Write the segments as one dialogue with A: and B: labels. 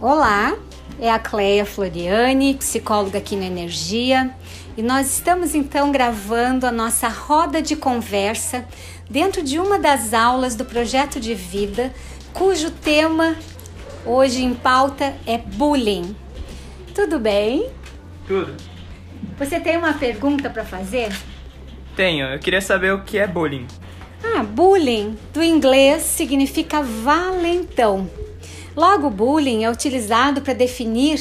A: Olá, é a Cleia Floriani, psicóloga aqui na Energia, e nós estamos então gravando a nossa roda de conversa dentro de uma das aulas do projeto de vida, cujo tema hoje em pauta é bullying. Tudo bem?
B: Tudo.
A: Você tem uma pergunta para fazer?
B: Tenho. Eu queria saber o que é bullying.
A: Ah, bullying do inglês significa valentão. Logo, bullying é utilizado para definir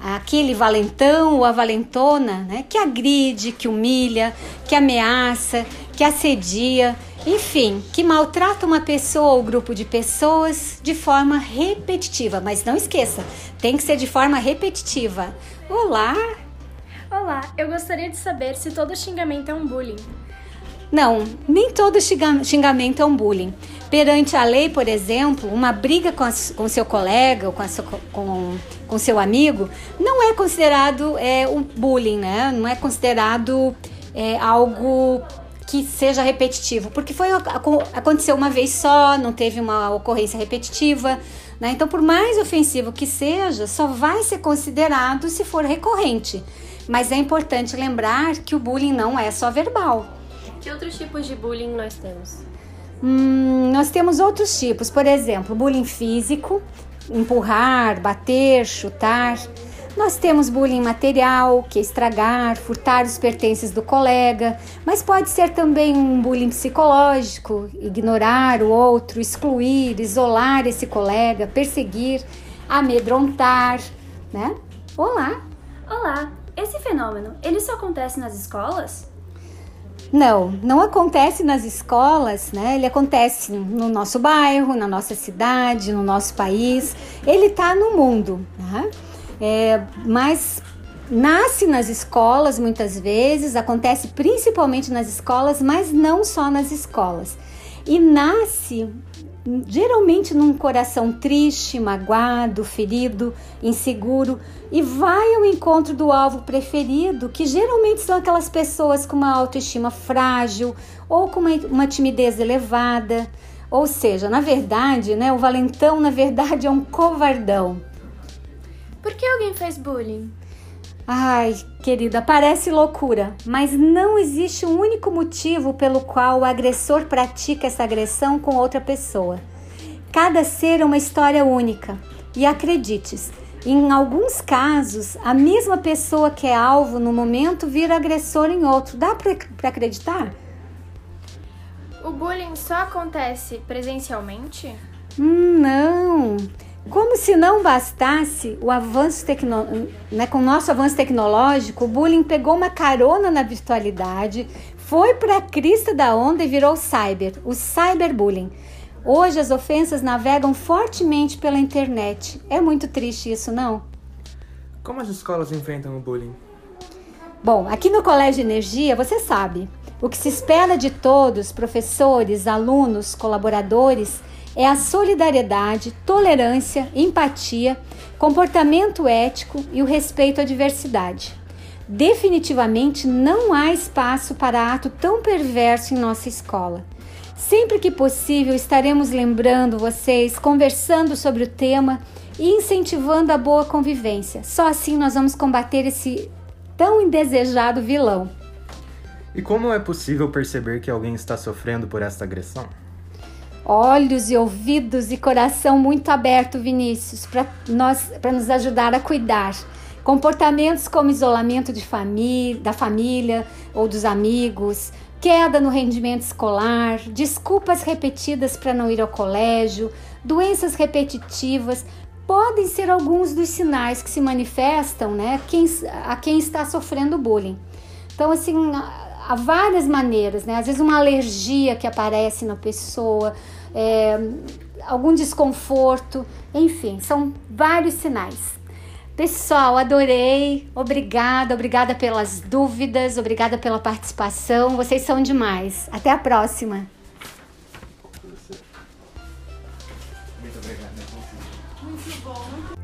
A: aquele valentão ou a valentona né, que agride, que humilha, que ameaça, que assedia, enfim, que maltrata uma pessoa ou grupo de pessoas de forma repetitiva. Mas não esqueça, tem que ser de forma repetitiva. Olá!
C: Olá, eu gostaria de saber se todo xingamento é um bullying.
A: Não, nem todo xingamento é um bullying. Perante a lei, por exemplo, uma briga com, a, com seu colega ou com, com, com seu amigo não é considerado é, um bullying, né? Não é considerado é, algo que seja repetitivo, porque foi aconteceu uma vez só, não teve uma ocorrência repetitiva, né? Então, por mais ofensivo que seja, só vai ser considerado se for recorrente. Mas é importante lembrar que o bullying não é só verbal.
C: Que outros tipos de bullying nós temos?
A: Hum, nós temos outros tipos, por exemplo, bullying físico, empurrar, bater, chutar. Nós temos bullying material, que é estragar, furtar os pertences do colega, mas pode ser também um bullying psicológico, ignorar o outro, excluir, isolar esse colega, perseguir, amedrontar, né? Olá!
C: Olá! Esse fenômeno, ele só acontece nas escolas?
A: Não, não acontece nas escolas, né? Ele acontece no nosso bairro, na nossa cidade, no nosso país. Ele está no mundo, né? É, mas nasce nas escolas muitas vezes, acontece principalmente nas escolas, mas não só nas escolas. E nasce geralmente num coração triste, magoado, ferido, inseguro, e vai ao encontro do alvo preferido, que geralmente são aquelas pessoas com uma autoestima frágil ou com uma, uma timidez elevada. Ou seja, na verdade, né, o valentão, na verdade, é um covardão.
C: Por que alguém faz bullying?
A: Ai, querida, parece loucura, mas não existe um único motivo pelo qual o agressor pratica essa agressão com outra pessoa. Cada ser é uma história única. E acredite, em alguns casos, a mesma pessoa que é alvo no momento vira agressor em outro. Dá para acreditar?
C: O bullying só acontece presencialmente?
A: Hum, não. Se não bastasse o avanço tecno... né, com o nosso avanço tecnológico, o bullying pegou uma carona na virtualidade, foi para a crista da onda e virou cyber, o cyberbullying. Hoje as ofensas navegam fortemente pela internet. É muito triste isso, não?
B: Como as escolas enfrentam o bullying?
A: Bom, aqui no Colégio Energia, você sabe, o que se espera de todos, professores, alunos, colaboradores, é a solidariedade, tolerância, empatia, comportamento ético e o respeito à diversidade. Definitivamente não há espaço para ato tão perverso em nossa escola. Sempre que possível, estaremos lembrando vocês, conversando sobre o tema e incentivando a boa convivência. Só assim nós vamos combater esse tão indesejado vilão.
B: E como é possível perceber que alguém está sofrendo por esta agressão?
A: Olhos e ouvidos e coração muito aberto, Vinícius, para nós para nos ajudar a cuidar. Comportamentos como isolamento de família, da família ou dos amigos, queda no rendimento escolar, desculpas repetidas para não ir ao colégio, doenças repetitivas, podem ser alguns dos sinais que se manifestam né, quem, a quem está sofrendo bullying. Então, assim, há várias maneiras, né? Às vezes uma alergia que aparece na pessoa, é, algum desconforto, enfim, são vários sinais. Pessoal, adorei. Obrigada, obrigada pelas dúvidas, obrigada pela participação. Vocês são demais. Até a próxima. Muito obrigado. Né? Muito bom.